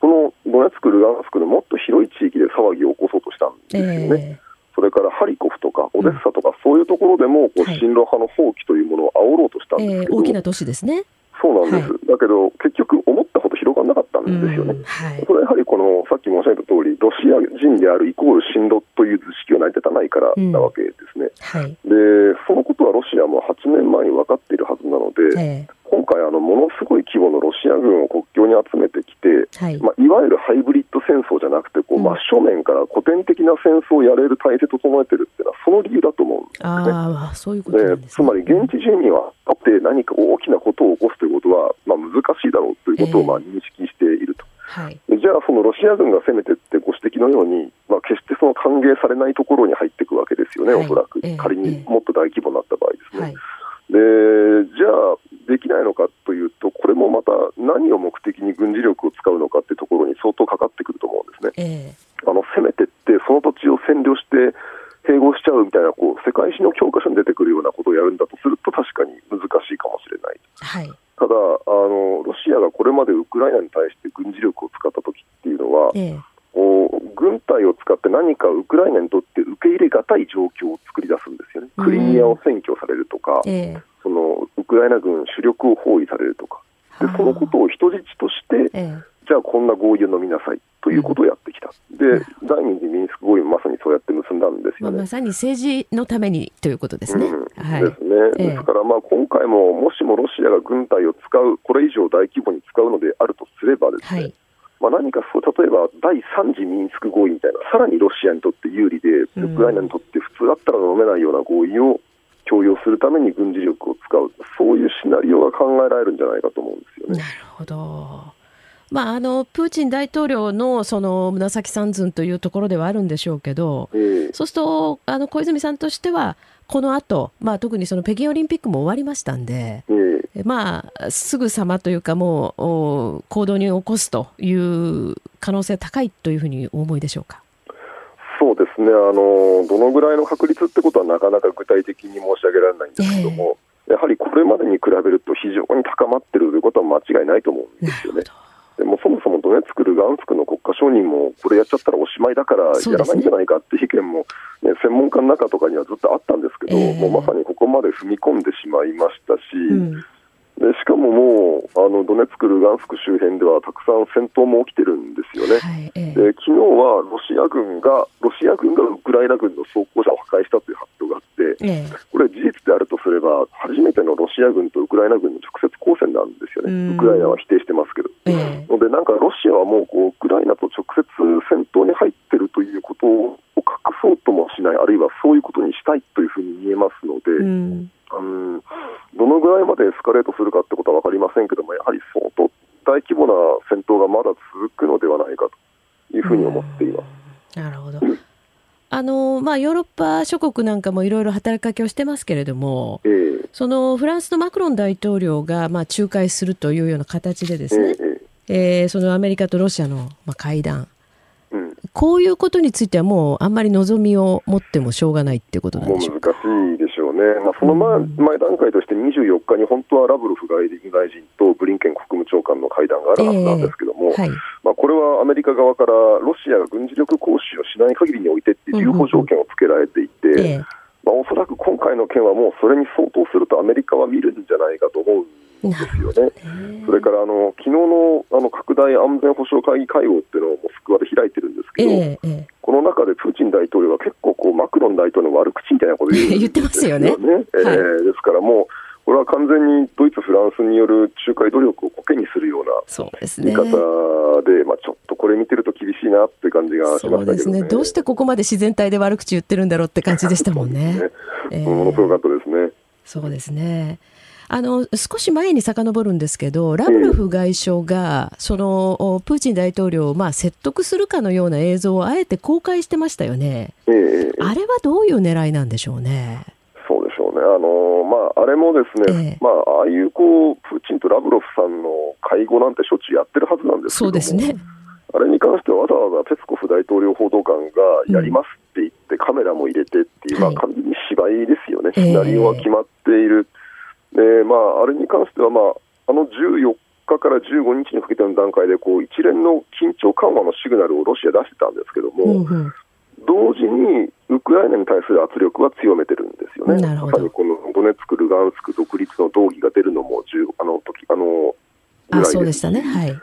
このドネツク、ルガンスクのもっと広い地域で騒ぎを起こそうとしたんですよね。えーそれからハリコフとかオデッサとか、そういうところでもこう親ロ派の放棄というものを煽ろうとしたんですけど、えー、大きな都市ですね。そうなんです、はい、だけど結局、思ったほど広がらなかったんですよね、うん。はい、それはやはりこのさっき申し上げた通り、ロシア人であるイコール親ロという図式が成り立たないからなわけですね、うん。はい、でそのことはロシアも8年前に分かっているはずなので、今回あの、ものすごい規模のロシア軍を国境に集めてきて、はい、まあ、いわゆるハイブリッド戦争じゃなくてこう、真正面から古典的な戦争をやれる体制整えてるっていうのは、その理由だと思うんですね。あそういうことで、ね、つまり現地住民は、だって何か大きなことを起こすということは、まあ、難しいだろうということをまあ認識していると。はい、じゃあ、そのロシア軍が攻めていってご指摘のように、まあ、決してその歓迎されないところに入っていくわけですよね、はい、おそらく、仮にもっと大規模になった場合ですね。はい、でじゃあ、できないのかというと、これもまた何を目的に軍事力を使うのかというところに相当かかってくると思うんですね。えー、あの攻めていって、その土地を占領して、併合しちゃうみたいなこう世界史の教科書に出てくるようなことをやるんだとすると確かに難しいかもしれない、はい、ただあの、ロシアがこれまでウクライナに対して軍事力を使った時っていうのは、ええ、軍隊を使って何かウクライナにとって受け入れがたい状況を作り出すんですよね、クリミアを占拠されるとか、え、そのウクライナ軍主力を包囲されるとか、でそのことを人質として、じゃあこんな合意を飲みなさいということをやってきた、で第二次ミンスク合意もまさにそうやって結んだんですよね、まあ、まさに政治のためにということですね。うん。はい、ですね、ですからまあ今回ももしもロシアが軍隊を使う、これ以上大規模に使うのであるとすればですね、はい。まあ、何かそう例えば第3次ミンスク合意みたいな、さらにロシアにとって有利で、ウクライナにとって普通だったら飲めないような合意を強要するために軍事力を使う、そういうシナリオが考えられるんじゃないかと思うんですよね。なるほどまあ、あのプーチン大統領のその紫三寸というところではあるんでしょうけど、えー、そうするとあの小泉さんとしては、この後、まあ特にその北京オリンピックも終わりましたんで、えー、まあ、すぐさまというか、もう行動に起こすという可能性高いというふうにお思いでしょうか？ですねあの、どのぐらいの確率ってことはなかなか具体的に申し上げられないんですけども、えー、やはりこれまでに比べると非常に高まっているということは間違いないと思うんですよね。でもそもそもドネツク、ルガンスクの国家承認もこれやっちゃったらおしまいだからやらないんじゃないかって意見も、ね、専門家の中とかにはずっとあったんですけど、えー、もうまさにここまで踏み込んでしまいましたし、うんでしかももうあのドネツク、ルガンスク周辺ではたくさん戦闘も起きてるんですよね、はいええ、で昨日はロシア軍がロシア軍がウクライナ軍の装甲車を破壊したという発表があって、え、これ、事実であるとすれば、初めてのロシア軍とウクライナ軍の直接交戦なんですよね、ウクライナは否定してますけど。ので、なんかロシアはもうこうウクライナと直接戦闘に入ってるということを隠そうともしない、あるいはそういうことにしたいというふうに見えますので。うん。うんどのぐらいまでエスカレートするかってことは分かりませんけども、やはり相当大規模な戦闘がまだ続くのではないかというふうに思っています。なるほど。あのまあ、ヨーロッパ諸国なんかもいろいろ働きかけをしてますけれども、えー、そのフランスのマクロン大統領がまあ仲介するというような形でですね、えー、えー、そのアメリカとロシアのまあ会談、うん、こういうことについてはもうあんまり望みを持ってもしょうがないっていうことなんでしょうか？難しいでね、まあ、その前,、前段階として24日に本当はラブロフ外務大臣とブリンケン国務長官の会談があるはずなんですけども、えーはい、まあ、これはアメリカ側からロシアが軍事力行使をしない限りにおいてっていう留保条件をつけられていて、うんうんえ。ーまあ、おそらく今回の件はもうそれに相当するとアメリカは見るんじゃないかと思うんですよね。それからあの昨日のあの拡大安全保障会議会合っていうのをモスクワで開いてるんですけど、えー、この中でプーチン大統領は結構こうマクロン大統領の悪口みたいなこと言 言ってますよね。えー、ですからもうこれは完全にドイツ、フランスによる仲介努力をコケにするような言い方で、でまあ、ちょっとこれ見てると厳しいなって感じがしましたけど、ね、そうですね、どうしてここまで自然体で悪口言ってるんだろうって感じでしたもんね。ねものすごかったですね。そうですね。あの少し前に遡るんですけど、ラブロフ外相が、そのプーチン大統領をまあ説得するかのような映像をあえて公開してましたよね、えー、あれはどういう狙いなんでしょうね。ね、あのまあ、あれもですね、えー、まあ、ああいうこうプーチンとラブロフさんの会合なんてしょっちゅうやってるはずなんですけどそうですね。あれに関してはわざわざペスコフ大統領報道官がやりますって言って、カメラも入れてっていう、まあ、完全に芝居ですよね、シナリオは決まっている、えー、まあ、あれに関しては、まあ、あの14日から15日にかけての段階でこう一連の緊張緩和のシグナルをロシア出してたんですけども、うんうん。同時にウクライナに対する圧力は強めてるんですよね。まさにこのドネツク、ルガンスク独立の動議が出るのもあの時あのぐらいそうでしたね、はい、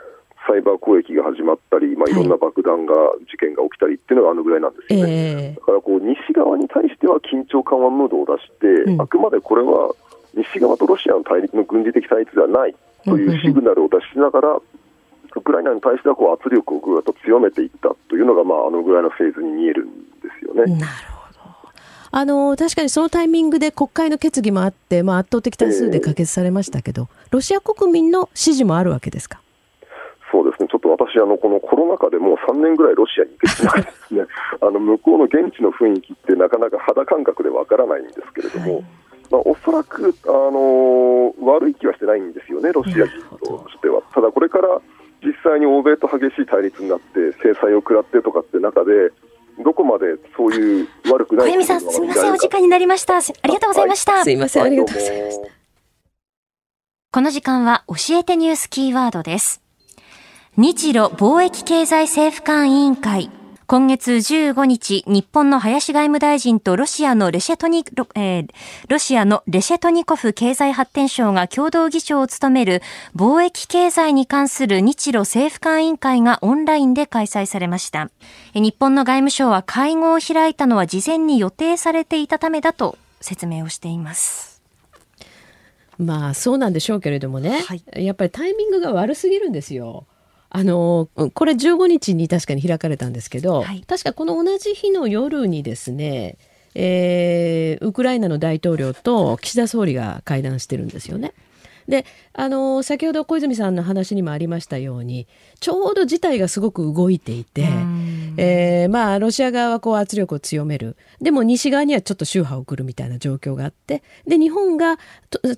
サイバー攻撃が始まったり、まあ、い。ろんな爆弾が、事件が起きたりっていうのがあのぐらいなんですよね。えー、だからこう西側に対しては緊張緩和ムードを出して、うん、あくまでこれは西側とロシアの対立の軍事的対立ではないというシグナルを出しながら、ウクライナに対してはこう圧力をぐっと強めていったというのが、まあ、あのぐらいのフェーズに見えるんですよね。なるほど。あの確かにそのタイミングで国会の決議もあって、まあ、圧倒的多数で可決されましたけど、えー、ロシア国民の支持もあるわけですか？そうですね、ちょっと私、あのこのコロナ禍でもう3年ぐらいロシアに行けてないですね、あの向こうの現地の雰囲気ってなかなか肌感覚でわからないんですけれども、はい、まあ、おそらく、あの悪い気はしてないんですよね、ロシア人としては。ただこれから実際に欧米と激しい対立になって制裁を食らってとかって中でどこまでそういう悪くない小さんすみませんお時間になりました。ありがとうございました、はい、すみませんありがとうございました。この時間は教えてニュースキーワードです。日露貿易経済政府間委員会今月15日、日本の林外務大臣とロシアのレシェトニ、えー、ロシアのレシェトニコフ経済発展省が共同議長を務める貿易経済に関する日露政府間委員会がオンラインで開催されました。日本の外務省は会合を開いたのは事前に予定されていたためだと説明をしています。まあそうなんでしょうけれどもね、はい、やっぱりタイミングが悪すぎるんですよ。あのこれ15日に確かに開かれたんですけど、はい、確かこの同じ日の夜にですね、えー、ウクライナの大統領と岸田総理が会談してるんですよね。であの先ほど小泉さんの話にもありましたようにちょうど事態がすごく動いていて、えー、まあロシア側はこう圧力を強める。でも西側にはちょっと宗派を送るみたいな状況があってで日本が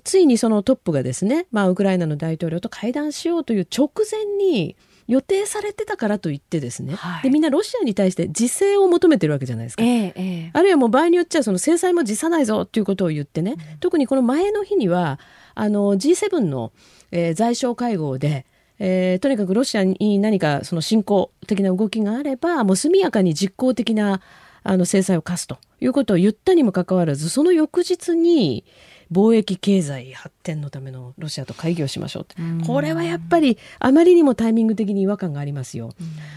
ついにそのトップがですね、まあ、ウクライナの大統領と会談しようという直前に予定されてたからといってですね、はい、でみんなロシアに対して自制を求めてるわけじゃないですか、えーえー、あるいはもう場合によっちゃその制裁も辞さないぞということを言ってね、うん、特にこの前の日にはあの G7 の、えー、財相会合でえー、とにかくロシアに何かその侵攻的な動きがあればもう速やかに実効的なあの制裁を科すということを言ったにもかかわらずその翌日に貿易経済発展のためのロシアと会議をしましょうって。これはやっぱりあまりにもタイミング的に違和感がありますよ。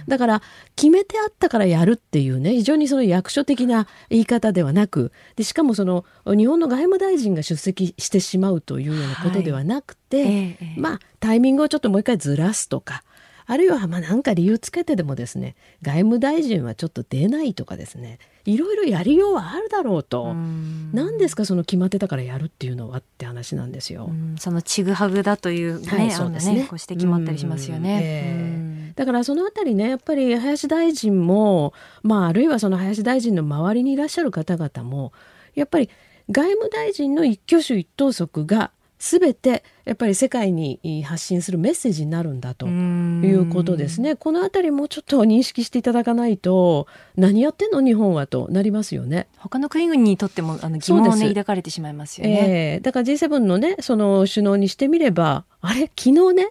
だから決めてあったからやるっていうね非常にその役所的な言い方ではなくでしかもその日本の外務大臣が出席してしまうというようなことではなくて、はいええ、まあタイミングをちょっともう一回ずらすとかあるいはまあなんか理由つけてでもですね外務大臣はちょっと出ないとかですねいろいろやりようはあるだろうと。何ですかその決まってたからやるっていうのはって話なんですよ。そのちぐはぐだというね、はい、そうですね。ご指摘もあったりしますよね。えー、だからそのあたりねやっぱり林大臣もまああるいはその林大臣の周りにいらっしゃる方々もやっぱり外務大臣の一挙手一投足が全てやっぱり世界に発信するメッセージになるんだということですね。このあたりもうちょっと認識していただかないと何やってんの日本はとなりますよね。他の国々にとってもあの疑問をね抱かれてしまいますよね。えー、だから G7 のねその首脳にしてみればあれ？昨日ね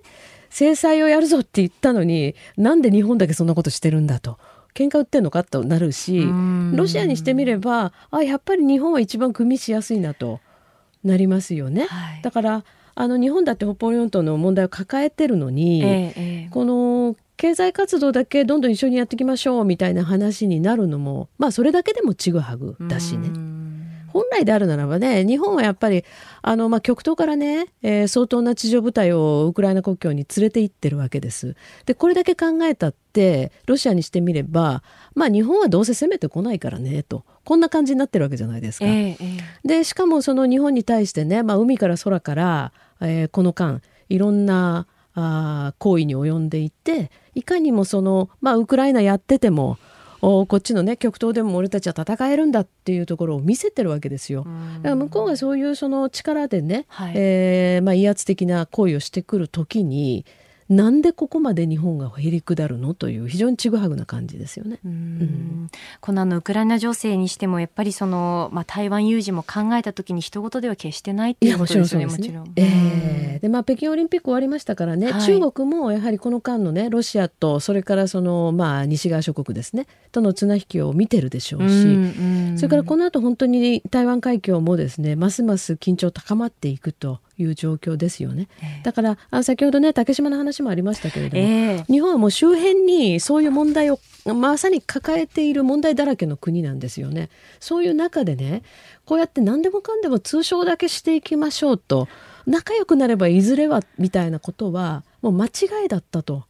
制裁をやるぞって言ったのになんで日本だけそんなことしてるんだと。喧嘩売ってんのかとなるしロシアにしてみればあやっぱり日本は一番組みしやすいなとなりますよね。はい、だからあの日本だって北方四島の問題を抱えてるのに、ええ、この経済活動だけどんどん一緒にやっていきましょうみたいな話になるのもまあそれだけでもちぐはぐだしね。本来であるならばね日本はやっぱりあの、まあ、極東からね、えー、相当な地上部隊をウクライナ国境に連れて行ってるわけです。でこれだけ考えたってロシアにしてみれば、まあ、日本はどうせ攻めてこないからねとこんな感じになってるわけじゃないですか。えー、でしかもその日本に対してね、まあ、海から空から、えー、この間いろんなあ行為に及んでいていかにもその、まあ、ウクライナやっててもこっちのね極東でも俺たちは戦えるんだっていうところを見せてるわけですよ。だから向こうがそういうその力でね、はい、えー、まあ、威圧的な行為をしてくる時になんでここまで日本がへりくだるのという非常にちぐはぐな感じですよね。うん、このあのウクライナ情勢にしてもやっぱりその、まあ、台湾有事も考えた時に一言では決してないっていうことですね。もちろん。えー、でまあ北京オリンピック終わりましたからね、はい、中国もやはりこの間のねロシアとそれからそのまあ西側諸国ですねとの綱引きを見てるでしょうし、うんうん、それからこの後本当に台湾海峡もですねますます緊張高まっていくと。いう状況ですよね。だからあ先ほどね竹島の話もありましたけれども、えー、日本はもう周辺にそういう問題をまさに抱えている問題だらけの国なんですよね。そういう中でねこうやって何でもかんでも通称だけしていきましょうと仲良くなればいずれはみたいなことはもう間違いだったと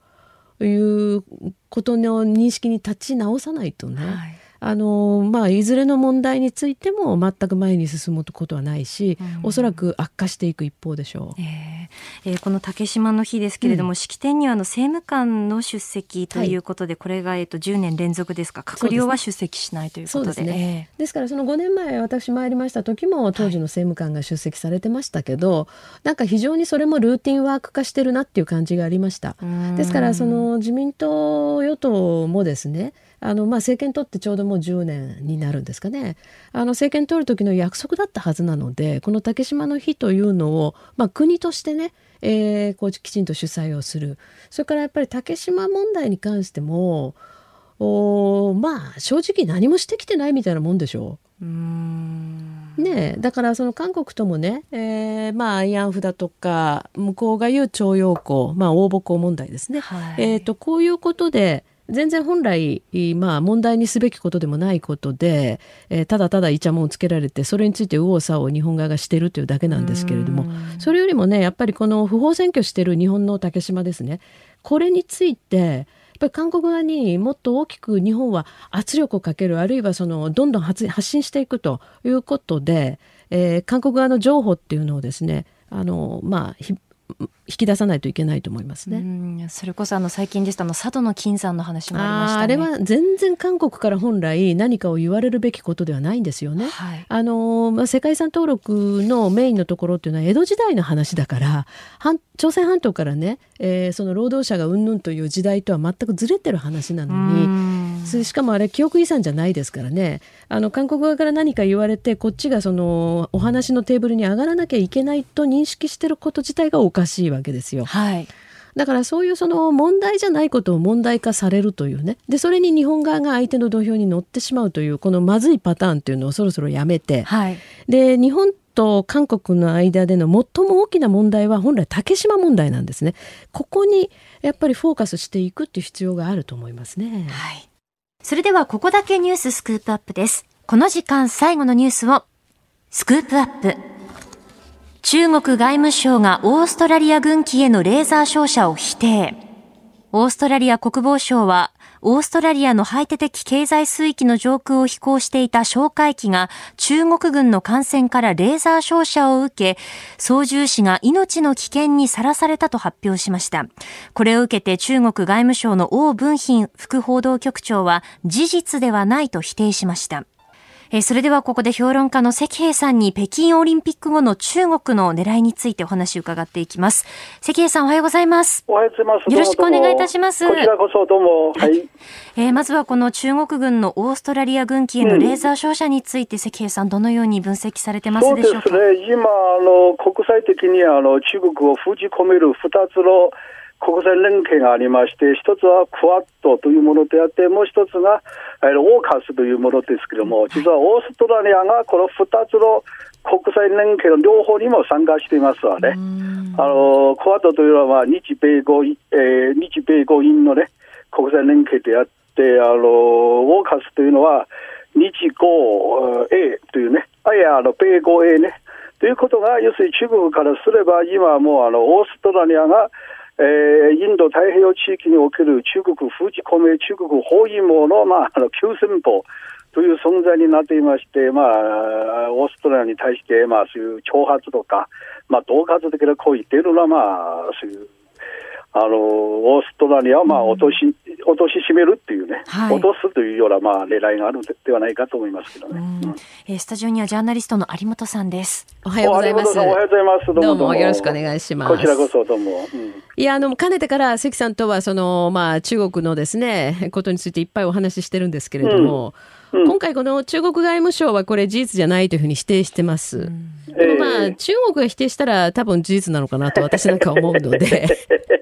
いうことの認識に立ち直さないとね。はいあのまあ、いずれの問題についても全く前に進むことはないし、うん、おそらく悪化していく一方でしょう、えーえー、この竹島の日ですけれども、うん、式典にはあの政務官の出席ということで、はい、これが、えー、と10年連続ですか。閣僚は出席しないということでですね、えー、ですからその5年前私参りました時も当時の政務官が出席されてましたけど、はい、なんか非常にそれもルーティンワーク化してるなっていう感じがありました。ですからその自民党与党もですねあの、まあ、政権取ってちょうどもう10年になるんですかね。あの政権取る時の約束だったはずなのでこの竹島の日というのを、まあ、国としてねえー、こうきちんと主催をする。それからやっぱり竹島問題に関してもおまあ正直何もしてきてないみたいなもんでしょう。ねだからその韓国ともね、えー、まあ慰安婦だとか向こうが言う徴用工、まあ、応募工問題ですね、はい、えーとこういうことで全然本来、まあ、問題にすべきことでもないことで、えー、ただただイチャモンをつけられてそれについて右往左往日本側がしてるというだけなんですけれどもそれよりもねやっぱりこの不法占拠してる日本の竹島ですねこれについてやっぱり韓国側にもっと大きく日本は圧力をかけるあるいはそのどんどん発信していくということで、えー、韓国側の情報っていうのをですねあのまあ引き出さないといけないと思いますね。それこそあの最近ですとあの佐渡の金山の話もありました、ね、あれは全然韓国から本来何かを言われるべきことではないんですよね。はい、あのまあ世界遺産登録のメインのところっていうのは江戸時代の話だから朝鮮半島からね、えー、その労働者がうんぬんという時代とは全くずれてる話なのにしかもあれ記憶遺産じゃないですからね。あの韓国側から何か言われてこっちがそのお話のテーブルに上がらなきゃいけないと認識してること自体がおかしいわけですよ。はい。だからそういうその問題じゃないことを問題化されるというね。でそれに日本側が相手の土俵に乗ってしまうというこのまずいパターンというのをそろそろやめて、はい、で日本と韓国の間での最も大きな問題は本来竹島問題なんですね。ここにやっぱりフォーカスしていくっていう必要があると思いますね、はい、それではここだけニューススクープアップです。この時間最後のニュースを。スクープアップ。中国外務省がオーストラリア軍機へのレーザー照射を否定。オーストラリア国防省は、オーストラリアの排他的経済水域の上空を飛行していた哨戒機が中国軍の艦船からレーザー照射を受け、操縦士が命の危険にさらされたと発表しました。これを受けて中国外務省の王文賓副報道局長は事実ではないと否定しました。えー、それではここで評論家の関平さんに北京オリンピック後の中国の狙いについてお話を伺っていきます。関平さんおはようございます。おはようございます。よろしくお願いいたします。こちらこそどうも。はい。えー、まずはこの中国軍のオーストラリア軍機へのレーザー照射について、うん、関平さんどのように分析されてますでしょうか？そうですね。今あの国際的にあの中国を封じ込める二つの国際連携がありまして、一つはクワッドというものであって、もう一つがオーカスというものですけれども、実はオーストラリアがこの二つの国際連携の両方にも参加していますわね。あのクワッドというのは日米豪、えー、日米豪印のね、国際連携であって、あのオーカスというのは日豪 A というね、あいや、あの米豪 A ね。ということが、要するに中国からすれば、今もうあのオーストラリアがえー、インド太平洋地域における中国封じ込め、中国包囲網の、まあ、あの、急戦法という存在になっていまして、まあ、オーストラリアに対して、まあ、そういう挑発とか、まあ、恫喝的な行為っていうのは、まあ、そういうあのオーストラリアをまあ落とし、うん、落とし締めるっていうね、はい、落とすというようなまあ狙いがあるではないかと思いますけどね。うん、えー、スタジオにはジャーナリストの有本さんです。おはようございます。おはようございます。どうもよろしくお願いします。こちらこそどうも。うん、いやあのかねてから関さんとはそのまあ中国のですねことについていっぱいお話ししてるんですけれども。うん、今回この中国外務省はこれ事実じゃないというふうに否定してます。でもまあ、中国が否定したら多分事実なのかなと私なんか思うので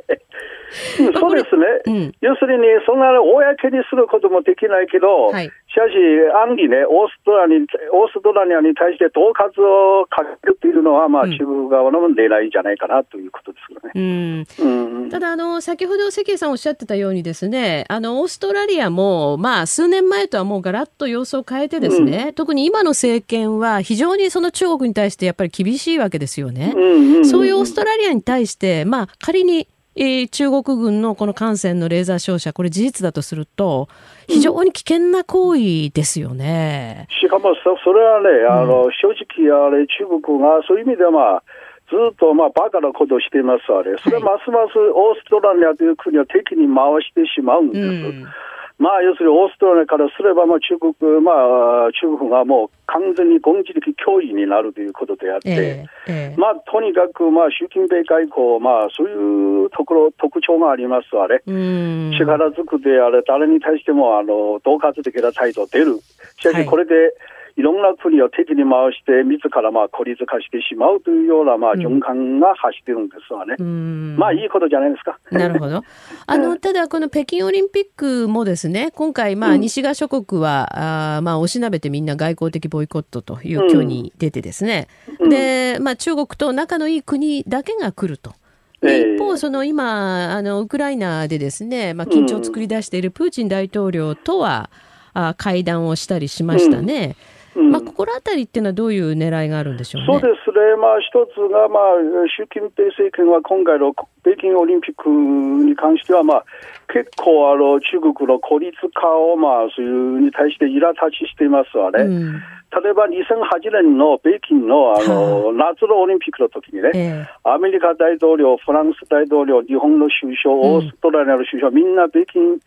そうですね、うん、要するに、そんな公にすることもできないけど、はい、しかし、暗にね、オーストラリアにオーストラリアに対して恫喝をかけるっていうのは、まあ、中国側の狙いじゃないかなということですよね。うん、ただあの、先ほど関さんおっしゃってたようにですね、あのオーストラリアも、まあ、数年前とはもうガラッと様子を変えてですね、うん、特に今の政権は、非常にその中国に対してやっぱり厳しいわけですよね。そういうオーストラリアに対して、まあ、仮にえー、中国軍のこの艦船のレーザー照射、これ事実だとすると、非常に危険な行為ですよね。しかもそ、それはね、あの、うん、正直あれ、中国がそういう意味では、まあ、ずっとまあバカなことをしていますあれ、それはますますオーストラリアという国を敵に回してしまうんです。うんまあ、要するにオーストラリアからすれば、まあ、中国、まあ、中国がもう完全に軍事的脅威になるということであって、えーえー、まあ、とにかく、まあ、習近平外交、まあ、そういうところ、特徴がありますあれ、力ずくであれ、誰に対しても、あの、恫喝的な態度出る。しかし、これで、はいいろんな国を敵に回して、自らまあ孤立化してしまうというようなまあ循環が走ってるんですわね。うん、まあいいことじゃないですか。なるほど。あの、ただこの北京オリンピックもですね、今回まあ西側諸国は、うん、あまあおしなべてみんな外交的ボイコットという挙に出てですね、うん、で、まあ中国と仲のいい国だけが来ると。一方、その今、あのウクライナでですね、まあ、緊張を作り出しているプーチン大統領とは、あ会談をしたりしましたね。うんまあ、ここら辺りっていうのは、どういう狙いがあるんでしょう、ね、そうです。ね、まあ、一つが、まあ、習近平政権は今回の北京オリンピックに関しては、まあ、結構あの中国の孤立化を、まあ、そういうに対して苛立ちしていますわね。うん。例えば2008年の北京のあの、夏のオリンピックの時にね、えー、アメリカ大統領、フランス大統領、日本の首相、オーストラリアの首相、みんな北京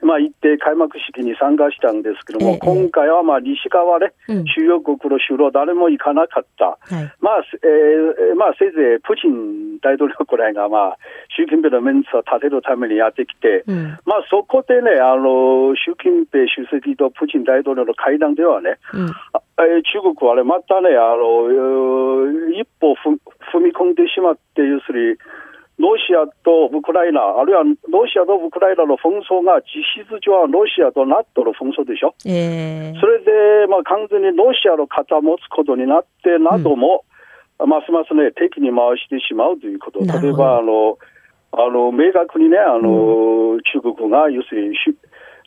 まあ、行って開幕式に参加したんですけども、ええ、今回はまあ西側ね、うん、主要国の首脳、誰も行かなかった、はい、まあえーまあ、せいぜいプーチン大統領くらいが、まあ、習近平のメンツを立てるためにやってきて、うん、まあ、そこでね、あの習近平主席とプーチン大統領の会談ではね、うん、え中国はね、またね、あの一歩踏み込んでしまって、要するに、ロシアとウクライナ、あるいはロシアとウクライナの紛争が実質上はロシアと NATO の紛争でしょ。えー、それで、まあ、完全にロシアの肩を持つことになって、NATO も、ますますね、敵に回してしまうということ。例えば、あの、あの、明確にね、あの、うん、中国が、要するに、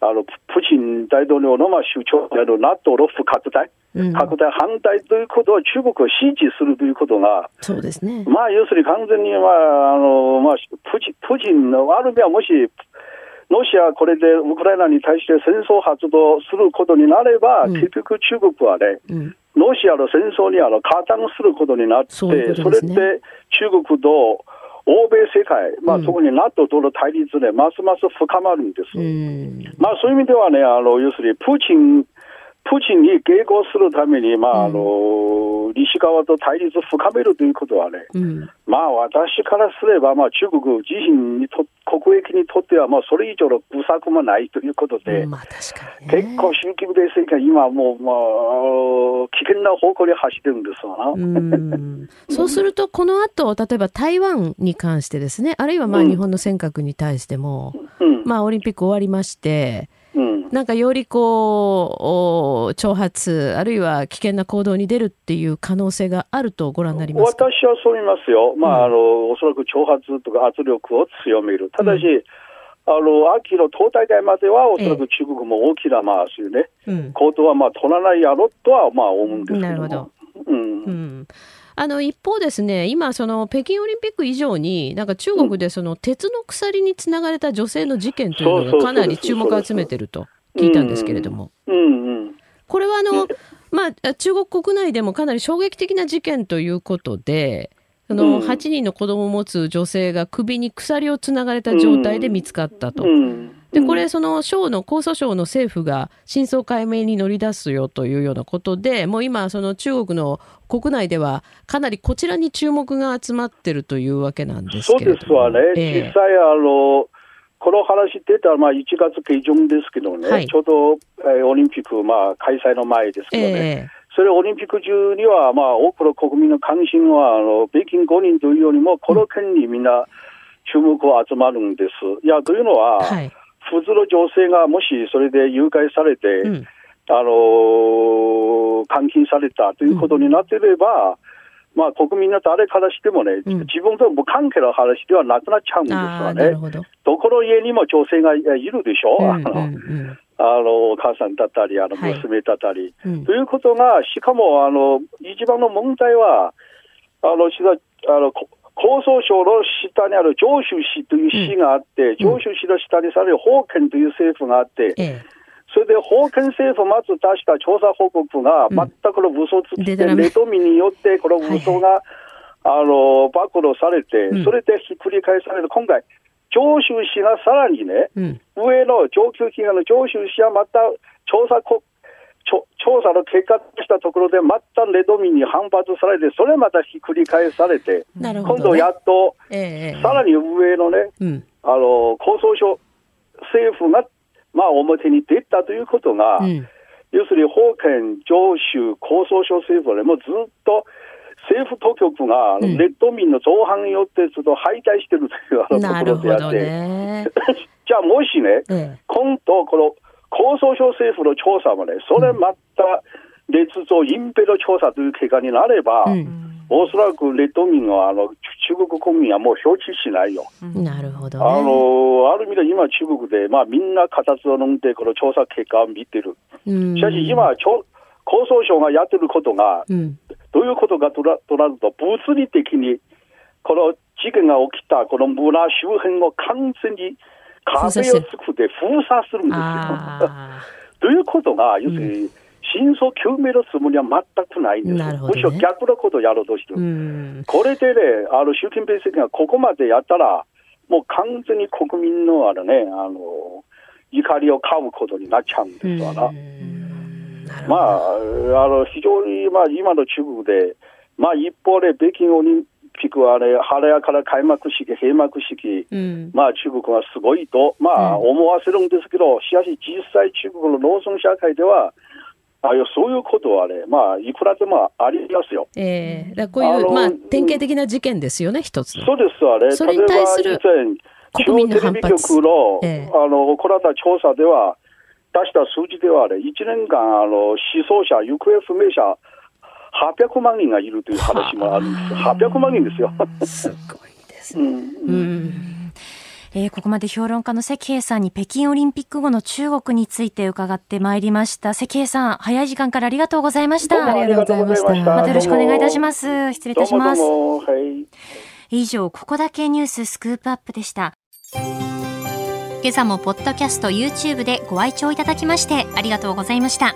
あの、プーチン大統領の、まあ、主張である NATO の不拡大。拡大反対ということを中国を支持するということが、そうですね。まあ、要するに完全に、まあ、あの、まあ、プチ、プーチンの、ある意味はもし、ロシアこれでウクライナに対して戦争発動することになれば、うん、結局中国はね、うん、ロシアの戦争にあの加担することになって、そ、ね、れで中国と欧米世界、まあ、特に NATO との対立でますます深まるんです。うん、まあ、そういう意味ではね、あの要するにプーチンプーチンに迎合するために、まあ、あの、西側と対立を深めるということはね、うん、まあ、私からすれば、まあ、中国自身にと、国益にとっては、まあ、それ以上の愚策もないということで、まあ、確かに、ね、結構、習近平政権、今もう、まあ、危険な方向に走ってるんですわな。うん。そうすると、この後、例えば台湾に関してですね、あるいはまあ、日本の尖閣に対しても、うん、まあ、オリンピック終わりまして、うん、なんかよりこう、挑発、あるいは危険な行動に出るっていう可能性があるとご覧になりますか？私はそう言いますよ。まあ、あの、おそらく挑発とか圧力を強める。ただし、うん。あの秋の党大会までは、おそらく中国も大きな、まあ、そういうね、うん、行動はまあ取らないやろとはまあ思うんですけどなるほど。うん、うん。あの一方ですね、今、その北京オリンピック以上に、なんか中国でその鉄の鎖につながれた女性の事件というのがかなり注目を集めてると聞いたんですけれども、これはあの、まあ、中国国内でもかなり衝撃的な事件ということで、その8人の子供を持つ女性が首に鎖をつながれた状態で見つかったと。で、これ、その省の、江蘇省の政府が真相解明に乗り出すよというようなことで、もう今、その中国の国内では、かなりこちらに注目が集まってるというわけなんですけれども。そうですわね。えー、実際、あの、この話出たまあ1月下旬ですけどね、はい、ちょうど、えー、オリンピック、まあ、開催の前ですけどね、えー、それオリンピック中には、まあ、多くの国民の関心は、あの北京五人というよりも、この件にみんな注目を集まるんです。いや、というのは、はい。普通の女性がもしそれで誘拐されて、うん、あの監禁されたということになっていれば、うん、まあ、国民の誰からしてもね、うん、自分と無関係の話ではなくなっちゃうんですよね。ど。この家にも女性がいるでしょ、うんうんうん。あのお母さんだったり、あの娘だったり、はい、ということが、しかもあの一番の問題は、あのあの構想省の下にある上州市という市があって、うん、上州市の下にさらに法権という政府があって、それで法権政府まず出した調査報告が全くの嘘つきで、ネトミによってこの嘘が、あの暴露されて、それでひっくり返される、今回、上州市がさらにね、上の上級機関の上州市はまた調査調査の結果としたところで、またレドミに反発されて、それまたひっくり返されて、ね、今度やっと、えー、さらに上のね、うん、あの、構想省、政府が、まあ、表に出たということが、うん、要するに、法権、上州、構想省政府はね、もうずっと、政府当局が、うん、レッド民の造反によってちょっと敗退してるというあのところであって、ね、じゃあもしね、ええ、今度この構想省政府の調査もね、それまた、捏造隠蔽の調査という結果になれば、うん、おそらくレッド民はあの中国国民はもう承知しないよ。なるほど、ね、あのある意味で今、中国で、まあ、みんな形を飲んで、この調査結果を見てる。しかし今、構想省がやってることが、うん、どういうことかとなると、物理的にこの事件が起きたこの村周辺を完全に壁を作って封鎖するんですよ。ということが、要するに、真相究明のつもりは全くないんですよ。ね、むしろ逆のことをやろうとしてる。これでね、あの習近平政権がここまでやったら、もう完全に国民のあのね、あの、怒りを買うことになっちゃうんですわな。まあ、あの、非常に、まあ、今の中国で、まあ、一方で北京オリンピックはね、晴れやから開幕式、閉幕式、うん、まあ中国はすごいと、まあ思わせるんですけど、しかし実際中国の農村社会では、あそういうことはね、まあ、いくらでもありますよ。ええー、だこういう、まあ、典型的な事件ですよね、一つそうですわね。それに対する中央テレビ局の、えー、あの、行った調査では、出した数字ではね、1年間、あの、失踪者、行方不明者、800万人がいるという話もあるんですよ。800万人ですよ。すごいですね。うん、うんえー、ここまで評論家の関平さんに北京オリンピック後の中国について伺ってまいりました。関平さん、早い時間からありがとうございました。ありがとうございました。またよろしくお願いいたします。失礼いたします。はい、以上、ここだけニューススクープアップでした。今朝もポッドキャスト YouTube でご愛聴いただきましてありがとうございました。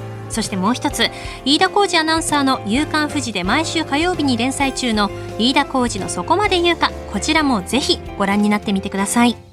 そしてもう一つ飯田浩二アナウンサーの「夕刊富士」で毎週火曜日に連載中の飯田浩二の「そこまで言うか」こちらもぜひご覧になってみてください。